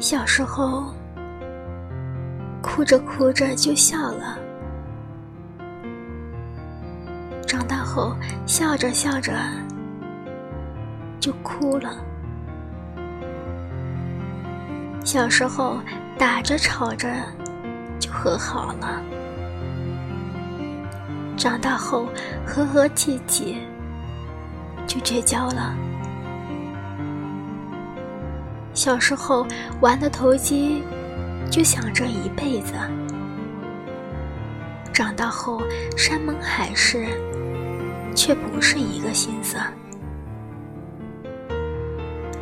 小时候，哭着哭着就笑了；长大后，笑着笑着就哭了。小时候，打着吵着就和好了；长大后，和和气气就绝交了。小时候玩的投机，就想着一辈子；长大后山盟海誓，却不是一个心思。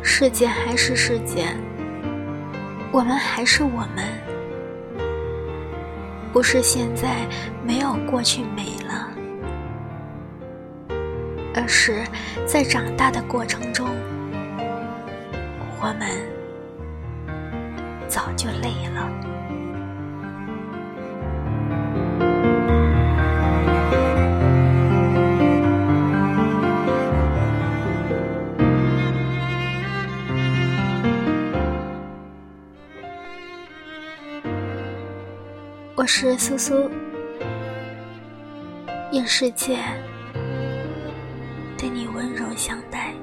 世界还是世界，我们还是我们，不是现在没有过去美了，而是在长大的过程中。我们早就累了。我是苏苏，愿世界对你温柔相待。